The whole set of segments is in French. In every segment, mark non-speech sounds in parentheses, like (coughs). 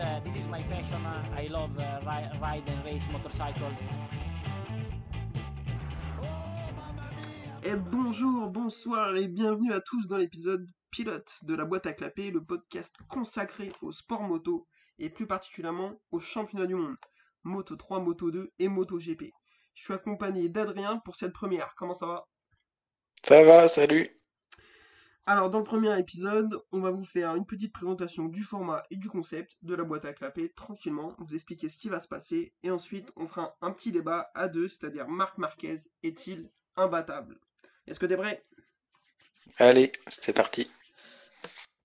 uh, this is my passion. I love uh, ri- ride and race motorcycle. Et bonjour, bonsoir et bienvenue à tous dans l'épisode pilote de la boîte à clapper, le podcast consacré au sport moto et plus particulièrement au championnat du monde, Moto 3, Moto 2 et Moto GP. Je suis accompagné d'Adrien pour cette première. Comment ça va? Ça va, salut. Alors dans le premier épisode, on va vous faire une petite présentation du format et du concept de la boîte à clapper tranquillement, vous expliquer ce qui va se passer et ensuite on fera un petit débat à deux, c'est-à-dire Marc Marquez est-il imbattable? Est-ce que t'es prêt? Allez, c'est parti.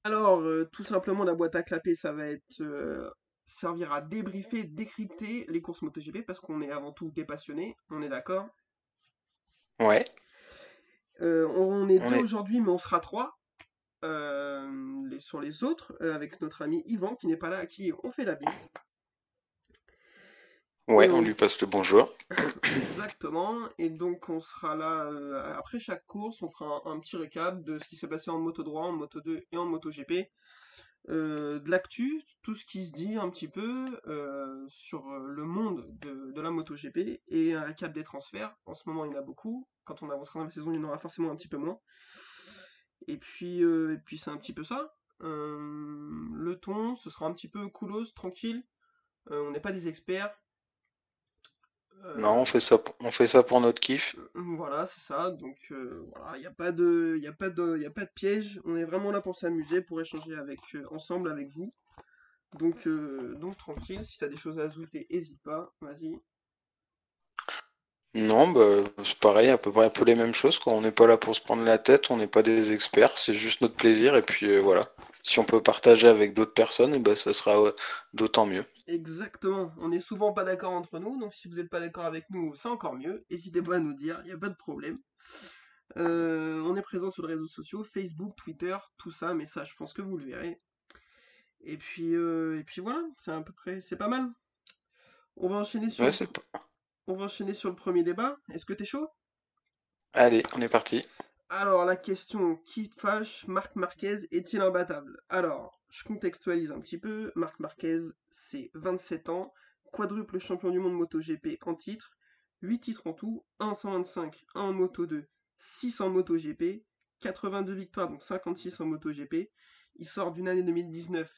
Alors, euh, tout simplement, la boîte à clapper, ça va être euh, servir à débriefer, décrypter les courses MotoGP parce qu'on est avant tout des passionnés, on est d'accord? Ouais, Euh, on est On deux est- aujourd'hui, mais on sera trois euh, les- sur les autres, euh, avec notre ami Yvan qui n'est pas là, à qui on fait la bise. ouais, on on- lui passe le bonjour. (coughs) Exactement. Et donc, on sera là euh, après chaque course, on fera un, un petit récap de ce qui s'est passé en Moto 3, en Moto 2 et en Moto GP. Euh, de l'actu, tout ce qui se dit un petit peu euh, sur euh, le monde de, de la MotoGP et un récap des transferts. En ce moment, il y en a beaucoup. Quand on avancera dans la saison, il y en aura forcément un petit peu moins. Et puis, et puis c'est un petit peu ça. Le ton, ce sera un petit peu coolos, tranquille. On n'est pas des experts. Euh, Non, on fait ça, pour- on fait ça pour notre kiff. voilà, c'est ça. Donc euh, voilà, il n'y a pas de, il a pas de, y a pas de piège. On est vraiment là pour s'amuser, pour échanger avec, euh, ensemble avec vous. Donc, euh, donc tranquille. Si t'as des choses à ajouter, hésite pas. Vas-y. Non, bah, c'est pareil, à peu près un peu les mêmes choses, quoi. On n'est pas là pour se prendre la tête, on n'est pas des experts, c'est juste notre plaisir, et puis euh, voilà. Si on peut partager avec d'autres personnes, ben, ça sera d'autant mieux. Exactement. On est souvent pas d'accord entre nous. Donc si vous n'êtes pas d'accord avec nous, c'est encore mieux. N'hésitez pas à nous dire. Il n'y a pas de problème. Euh, on est présent sur les réseaux sociaux, Facebook, Twitter, tout ça. Mais ça, je pense que vous le verrez. Et puis, euh, et puis voilà. C'est à peu près, c'est pas mal. On va enchaîner sur. Ouais, c'est pas... On va enchaîner sur le premier débat. Est-ce que t'es chaud? Allez, on est parti. Alors, la question qui te fâche, Marc Marquez est-il imbattable? Alors, je contextualise un petit peu. Marc Marquez, c'est 27 ans, quadruple champion du monde MotoGP en titre, 8 titres en tout, 1 en 125, 1 en Moto 2, 6 en MotoGP, 82 victoires, donc 56 en MotoGP. Il sort d'une année 2019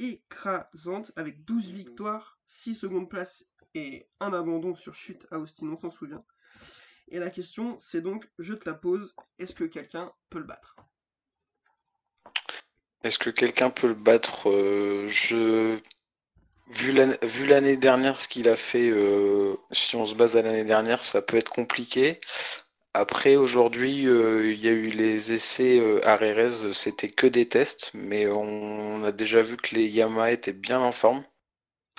écrasante avec 12 victoires, 6 secondes places et un abandon sur chute à Austin, on s'en souvient. Et la question, c'est donc, je te la pose, est-ce que quelqu'un peut le battre? Est-ce que quelqu'un peut le battre? Euh, je... Vu l'année dernière, ce qu'il a fait, euh, si on se base à l'année dernière, ça peut être compliqué. Après, aujourd'hui, euh, il y a eu les essais à Rérez, c'était que des tests, mais on a déjà vu que les Yamaha étaient bien en forme,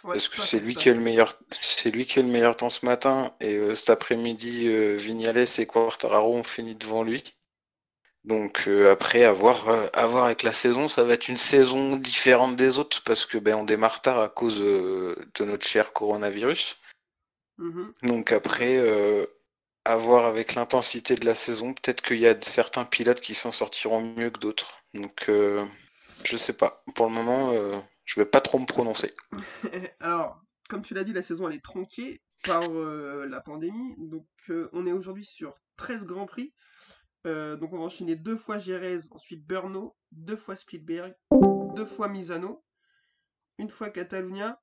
Ouais, parce que c'est lui qui a le meilleur, c'est lui qui a le meilleur temps ce matin, et euh, cet après-midi, euh, Vignales et Quartararo ont fini devant lui. Donc euh, après, à voir, à voir avec la saison, ça va être une saison différente des autres, parce que ben on démarre tard à cause de notre cher coronavirus. Mhm. Donc après, à voir avec l'intensité de la saison, peut-être qu'il y a certains pilotes qui s'en sortiront mieux que d'autres. Donc je sais pas. Pour le moment, je vais pas trop me prononcer. (laughs) Alors, comme tu l'as dit, la saison elle est tronquée par euh, la pandémie. Donc, euh, on est aujourd'hui sur 13 Grands Prix. Euh, donc, on va enchaîner deux fois Jerez, ensuite Brno, deux fois Spielberg, deux fois Misano, une fois Catalunya,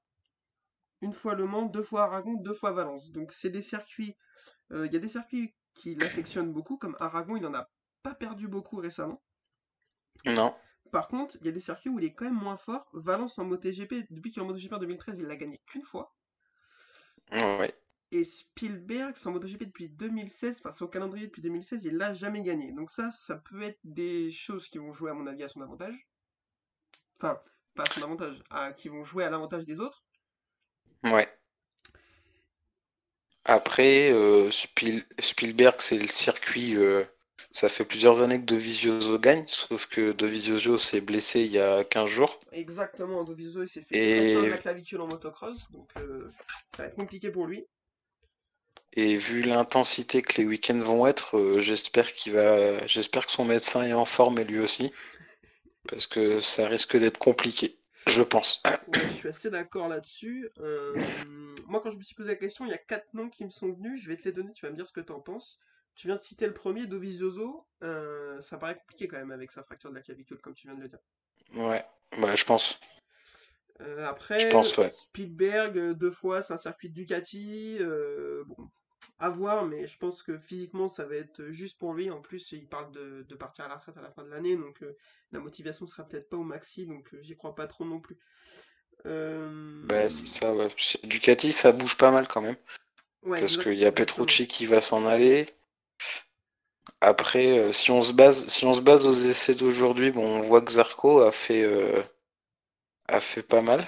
une fois Le Mans, deux fois Aragon, deux fois Valence. Donc, c'est des circuits. Il y a des circuits qui l'affectionnent beaucoup, comme Aragon, il en a pas perdu beaucoup récemment. Non. Par contre, il y a des circuits où il est quand même moins fort. Valence en MotoGP, depuis qu'il est en MotoGP en 2013, il l'a gagné qu'une fois. Ouais. Et Spielberg, c'est en MotoGP depuis 2016, enfin c'est au calendrier depuis 2016, il l'a jamais gagné. Donc ça, ça peut être des choses qui vont jouer à mon avis à son avantage. Enfin, pas à son avantage, à, qui vont jouer à l'avantage des autres. Ouais. Après, euh, Spiel- Spielberg, c'est le circuit. euh, ça fait plusieurs années que Dovizioso gagne, sauf que Dovizioso s'est blessé il y a 15 jours. Exactement, Dovizioso s'est fait Et- la clavicule en motocross, donc euh, ça va être compliqué pour lui. Et vu l'intensité que les week-ends vont être, euh, j'espère qu'il va, j'espère que son médecin est en forme et lui aussi, parce que ça risque d'être compliqué. je pense. Ouais, je suis assez d'accord là-dessus. Euh, moi, quand je me suis posé la question, il y a quatre noms qui me sont venus. Je vais te les donner, tu vas me dire ce que tu en penses. Tu viens de citer le premier, Dovizioso. Euh, ça paraît compliqué quand même avec sa fracture de la clavicule, comme tu viens de le dire. Ouais, bah, je pense. Euh, Je après, pense, ouais. Spielberg, euh, deux fois, c'est un circuit de Ducati. euh, bon, à voir, mais je pense que physiquement, ça va être juste pour lui. En plus, il parle de, de partir à la retraite à la fin de l'année, donc euh, la motivation sera peut-être pas au maxi, donc j'y crois pas trop non plus. Bah, c'est ça, ouais. Ducati, ça bouge pas mal quand même. ouais, Parce qu'il y a. Petrucci qui va s'en aller. Après, euh, si on se base, si on se base aux essais d'aujourd'hui, bon, on voit que Zarco a fait, euh, a fait pas mal.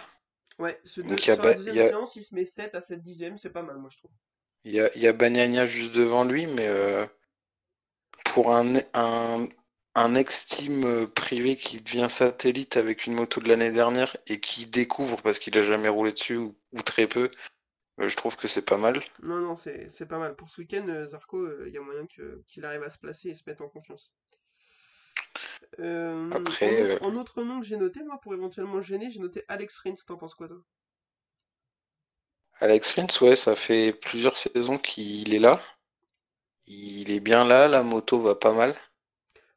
Ouais, ce deux- Donc il y a, sur la Ba- il y a, séance, il se met 7 à 7 dixièmes, c'est pas mal, moi je trouve. il y a, il y a Bagnaia juste devant lui, mais euh, pour un, un, un ex-team euh, privé qui devient satellite avec une moto de l'année dernière et qui découvre parce qu'il a jamais roulé dessus ou, ou très peu, euh, je trouve que c'est pas mal. Non, non, c'est pas mal. Pour ce week-end, euh, Zarco, euh, il y a moyen qu'il arrive à se placer et se mettre en confiance. Euh, en, Après, autre, euh, en autre nom que j'ai noté, moi, pour éventuellement le gêner, j'ai noté Alex Rins, t'en penses quoi, toi? Alex Rins, ouais, ça fait plusieurs saisons qu'il est là. Il est bien là, la moto va pas mal.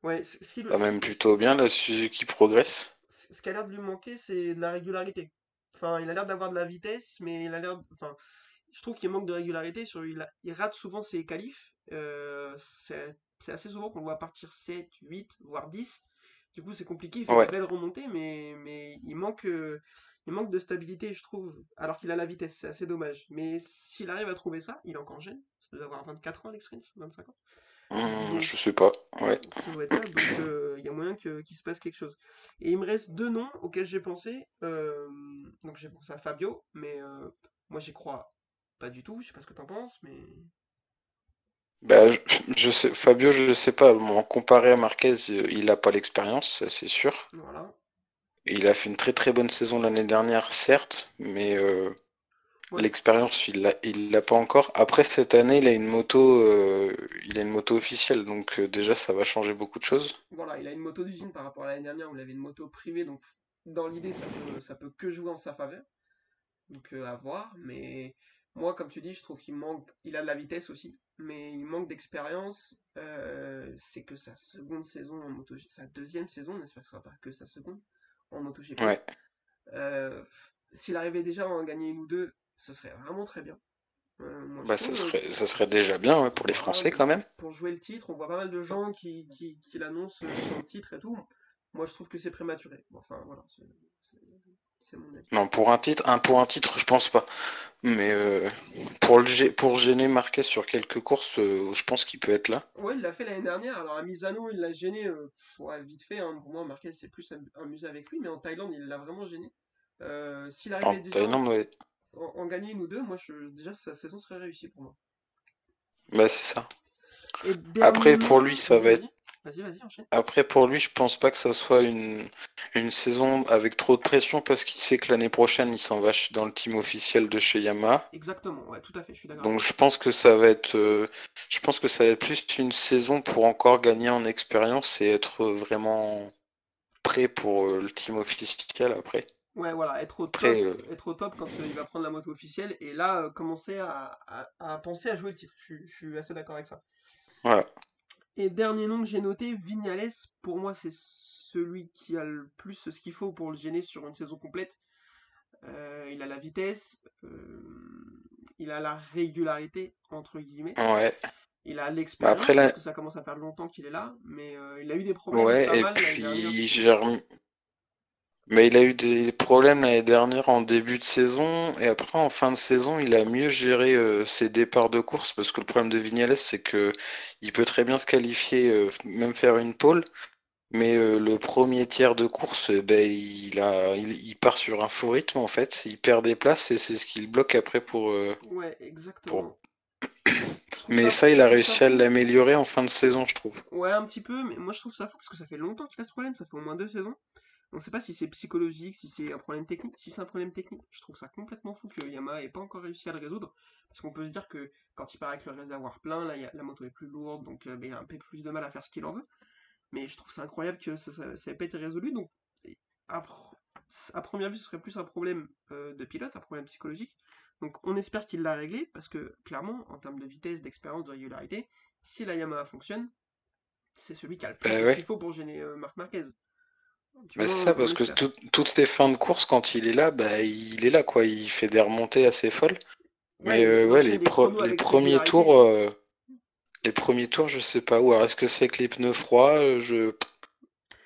Ouais, ce qui, Va même plutôt bien, la Suzuki progresse. ce ce qui a l'air de lui manquer, c'est de la régularité. Enfin, il a l'air d'avoir de la vitesse, mais il a l'air. Enfin, je trouve qu'il manque de régularité. Sur, il, a- il rate souvent ses qualifs. Euh, c'est assez souvent qu'on le voit partir 7, 8, voire 10. Du coup, c'est compliqué. Il fait Ouais. des belles remontées, mais, mais il manque, euh, il manque de stabilité, je trouve. Alors qu'il a la vitesse, c'est assez dommage. Mais s'il arrive à trouver ça, il est encore jeune. Il doit avoir 24 ans, Alex Rins, 25 ans. Hum, Donc, je sais pas. Ouais. ça doit être ça, donc euh, il y a moyen qu'il se passe quelque chose. Et il me reste deux noms auxquels j'ai pensé. euh, donc j'ai pensé à Fabio, mais euh, moi j'y crois pas du tout. Je sais pas ce que t'en penses, mais Bah, je, je sais, Fabio, je sais pas. Bon, comparé à Marquez, euh, il a pas l'expérience, ça c'est sûr. voilà. Il a fait une très très bonne saison l'année dernière, certes, mais euh, Ouais. l'expérience, il l'a, il l'a pas encore. Après cette année, il a une moto, euh, il a une moto officielle, donc euh, déjà ça va changer beaucoup de choses. Voilà, il a une moto d'usine par rapport à l'année dernière où il avait une moto privée, donc dans l'idée ça peut, ça peut que jouer en sa faveur. Donc euh, à voir, mais moi comme tu dis, je trouve qu'il manque, il a de la vitesse aussi, mais il manque d'expérience. C'est que sa seconde saison en moto, sa deuxième saison, on espère que ce sera pas que sa seconde en. Ouais. Euh, S'il arrivait déjà à en gagner une ou deux, ce serait vraiment très bien. Euh, moi, Bah, ça euh, serait, ça serait déjà bien ouais, pour les voilà, Français quand même. pour jouer le titre, on voit pas mal de gens qui, qui, qui l'annoncent euh, sur le titre et tout. Moi, je trouve que c'est prématuré. Enfin, voilà, c'est mon avis. Non, pour un titre, un pour un titre, je pense pas. Mais euh, pour le pour gêner Marquez sur quelques courses, euh, je pense qu'il peut être là. Ouais, il l'a fait l'année dernière. Alors à Misano, il l'a gêné pff, ouais, vite fait. hein. Pour moi, Marquez s'est plus am- amusé avec lui, mais en Thaïlande, il l'a vraiment gêné. Euh, S'il En arrivait déjà. En, en gagner une ou deux, moi, je, déjà, sa saison serait réussie pour moi. Bah, c'est ça. Et Après, pour lui, ça va être. Vas-y, vas-y, enchaîne. Après, pour lui, je pense pas que ça soit une, une saison avec trop de pression parce qu'il sait que l'année prochaine, il s'en va dans le team officiel de chez Yamaha. Exactement, ouais, tout à fait, je suis d'accord. Donc, je pense que ça va être, euh, je pense que ça va être plus une saison pour encore gagner en expérience et être vraiment prêt pour euh, le team officiel après. Ouais, voilà, être au top, Après, euh, être au top quand euh, il va prendre la moto officielle et là euh, commencer à, à- à penser à jouer le titre. Je, suis- je suis assez d'accord avec ça. voilà. Et dernier nom que j'ai noté, Vignales, pour moi c'est celui qui a le plus ce qu'il faut pour le gêner sur une saison complète. Euh, il a la vitesse, euh, il a la régularité, entre guillemets. Ouais. Il a Bah, l'expérience, après, là, parce que ça commence à faire longtemps qu'il est là, mais euh, il a eu des problèmes pas ouais, et mal l'année dernière. puis j'ai. Mais il a eu des problèmes l'année dernière en début de saison et après en fin de saison il a mieux géré euh, ses départs de course parce que le problème de Vignales c'est que il peut très bien se qualifier, euh, même faire une pole, mais euh, le premier tiers de course eh ben, il a, il, il part sur un faux rythme en fait, il perd des places et c'est ce qui le bloque après pour, Ouais, pour... exactement. Trouve (coughs) Mais ça, il a réussi à l'améliorer en fin de saison je trouve. Ouais, un petit peu, mais moi je trouve ça fou parce que ça fait longtemps qu'il a ce problème, ça fait au moins deux saisons. On sait pas si c'est psychologique, si c'est un problème technique. Si c'est un problème technique, je trouve ça complètement fou que Yamaha ait pas encore réussi à le résoudre. Parce qu'on peut se dire que quand il part avec le réservoir plein, là, la moto est plus lourde, donc euh, ben, il a un peu plus de mal à faire ce qu'il en veut. Mais je trouve ça incroyable que ça n'ait pas été résolu. Donc, à première vue, ce serait plus un problème euh, de pilote, un problème psychologique. Donc on espère qu'il l'a réglé, parce que clairement, en termes de vitesse, d'expérience, de régularité, si la Yamaha fonctionne, c'est celui qui a le plus de ce ouais. qu'il faut pour gêner euh, Marc Marquez. Bah, c'est ça, parce que tout- toutes les fins de course, quand il est là, bah, il est là, quoi. Il fait des remontées assez folles. Ouais, Mais euh, ouais, enchaîne les, des pro- les avec premiers tours, euh, les premiers tours, je sais pas où. Alors, est-ce que c'est que les pneus froids? Euh, Je,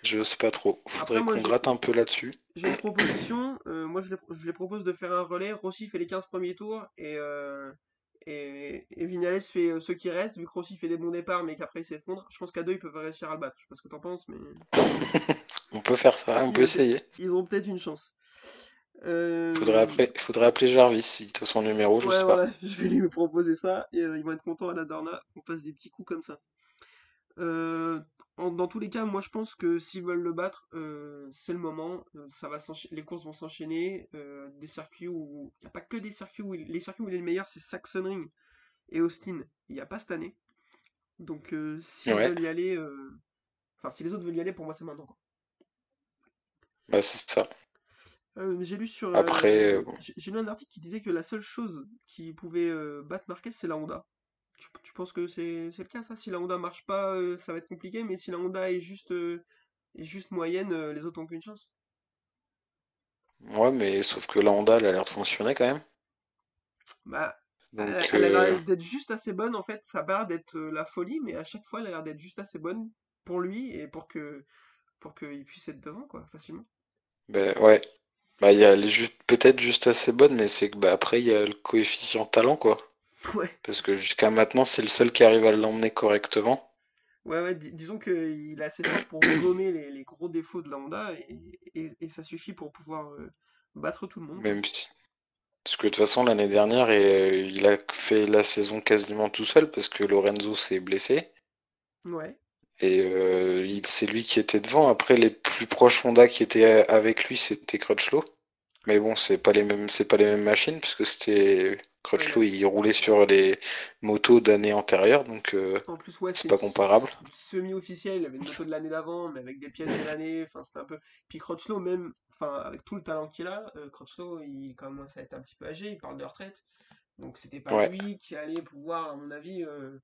je sais pas trop. Faudrait qu'on gratte un peu là-dessus. j'ai une proposition. euh, moi, je les, je les propose de faire un relais. Rossi fait les 15 premiers tours et, euh, et, et Vignales fait euh, ceux qui restent. Vu que Rossi fait des bons départs, mais qu'après il s'effondre. Je pense qu'à deux, ils peuvent réussir à le battre. Je sais pas ce que t'en penses, mais (laughs) On peut faire ça, on peut essayer. ils ont peut-être une chance. Faudrait Euh, appeler, faudrait appeler Jarvis, si t'as son numéro, je Ouais, sais pas. (laughs) je vais lui proposer ça et euh, ils vont être contents à la Dorna qu'on fasse des petits coups comme ça. Euh, en- dans tous les cas, moi je pense que s'ils veulent le battre, c'est le moment. ça va s'encha- les courses vont s'enchaîner. des circuits où il n'y a pas que des circuits où il- les circuits où il est le meilleur, c'est Sachsenring et Austin. Il n'y a pas cette année. Donc s'ils Ouais, veulent y aller, enfin si les autres veulent y aller, pour moi c'est maintenant. quoi. Bah c'est ça. Euh, j'ai lu sur, Après, euh, euh, bon. j'ai lu un article qui disait que la seule chose qui pouvait euh, battre Marquez, c'est la Honda. Tu, tu penses que c'est c'est le cas ça? Si la Honda marche pas, euh, ça va être compliqué, mais si la Honda est juste, euh, est juste moyenne, euh, les autres ont qu'une chance. ouais, mais sauf que la Honda, elle a l'air de fonctionner quand même. Bah, elle, Donc, elle a euh, l'air d'être juste assez bonne en fait. Ça a pas l'air d'être euh, la folie, mais à chaque fois, elle a l'air d'être juste assez bonne pour lui et pour que pour qu'il puisse être devant quoi, facilement. Ben ouais. Bah, il y a les ju- peut-être juste assez bonne, mais c'est que bah, après, il y a le coefficient talent, quoi. (laughs) Ouais, Parce que jusqu'à maintenant, c'est le seul qui arrive à l'emmener correctement. ouais, ouais. dis- disons qu'il est assez fort pour gommer les, les gros défauts de la Honda et, et, et ça suffit pour pouvoir euh, battre tout le monde. Même si... Parce que de toute façon, l'année dernière, et, euh, il a fait la saison quasiment tout seul parce que Lorenzo s'est blessé. Ouais. Et euh, c'est lui qui était devant. Après, les plus proches Honda qui étaient avec lui, c'était Crutchlow. Mais bon, c'est pas les mêmes, c'est pas les mêmes machines, puisque c'était Crutchlow, il roulait sur les motos d'années antérieures, donc euh, En plus, ouais, c'est c'est pas comparable. semi-officiel. Il avait une moto de l'année d'avant, mais avec des pièces de l'année. Enfin, c'était un peu. Puis Crutchlow, même, enfin, avec tout le talent qu'il a, euh, Crutchlow, il commence à être un petit peu âgé. Il parle de retraite. Donc, c'était pas Ouais, lui qui allait pouvoir, à mon avis, euh,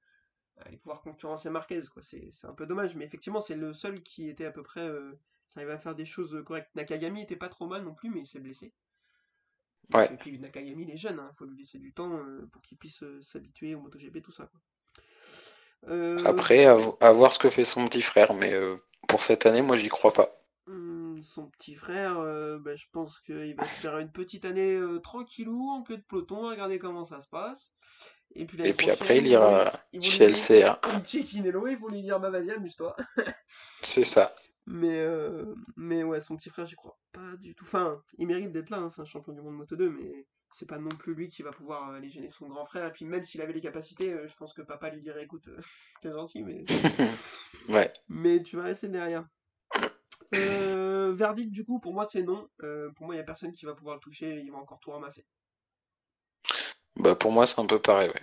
aller pouvoir concurrencer Marquez, quoi. C'est c'est un peu dommage. Mais effectivement, c'est le seul qui était à peu près. euh, qui arrivait à faire des choses correctes. Nakagami était pas trop mal non plus, mais il s'est blessé. Ouais. et puis Nakagami, il est jeune, il faut lui laisser du temps euh, pour qu'il puisse euh, s'habituer au MotoGP, tout ça, quoi. Euh, Après, à, vo- à voir ce que fait son petit frère, mais euh, pour cette année, moi, j'y crois pas. Hum, son petit frère, euh, bah, je pense qu'il va se faire une petite année euh, tranquillou en queue de peloton, à regarder comment ça se passe. Et puis l'année Et puis après, il ira chez une Cecchinello, (laughs) ils vont lui dire bah vas-y, amuse-toi. (laughs) C'est ça. Mais, euh, mais ouais, son petit frère, j'y crois pas du tout. Enfin, il mérite d'être là, hein, c'est un champion du monde Moto 2, mais c'est pas non plus lui qui va pouvoir euh, aller gêner son grand frère. Et puis même s'il avait les capacités, euh, je pense que papa lui dirait écoute, euh, (laughs) t'es gentil, mais, Ouais. mais tu vas rester derrière. Euh, verdict du coup, pour moi c'est non. Euh, pour moi, il n'y a personne qui va pouvoir le toucher, il va encore tout ramasser. Bah, pour moi, c'est un peu pareil, ouais.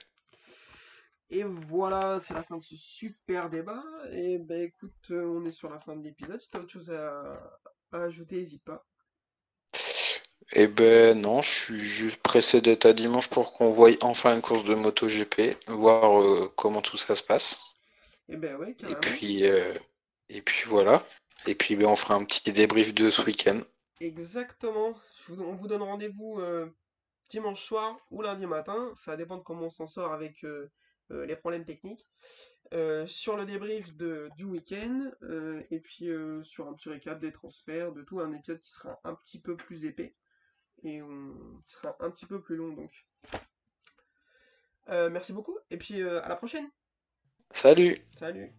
Et voilà, c'est la fin de ce super débat. Et ben écoute, euh, on est sur la fin de l'épisode. Si t'as autre chose à, à ajouter, n'hésite pas. Eh ben non, je suis juste pressé d'être à dimanche pour qu'on voie enfin une course de MotoGP, voir euh, comment tout ça se passe. Et ben ouais, Et carrément. puis, euh, et puis voilà. Et puis ben, on fera un petit débrief de ce week-end. Exactement. On vous donne rendez-vous euh, dimanche soir ou lundi matin. Ça dépend de comment on s'en sort avec euh, euh, les problèmes techniques. Euh, sur le débrief de, du week-end. et puis sur un petit récap des transferts, de tout. Un épisode qui sera un petit peu plus épais. Et on, qui sera un petit peu plus long donc. Merci beaucoup. Et puis à la prochaine. Salut! Salut.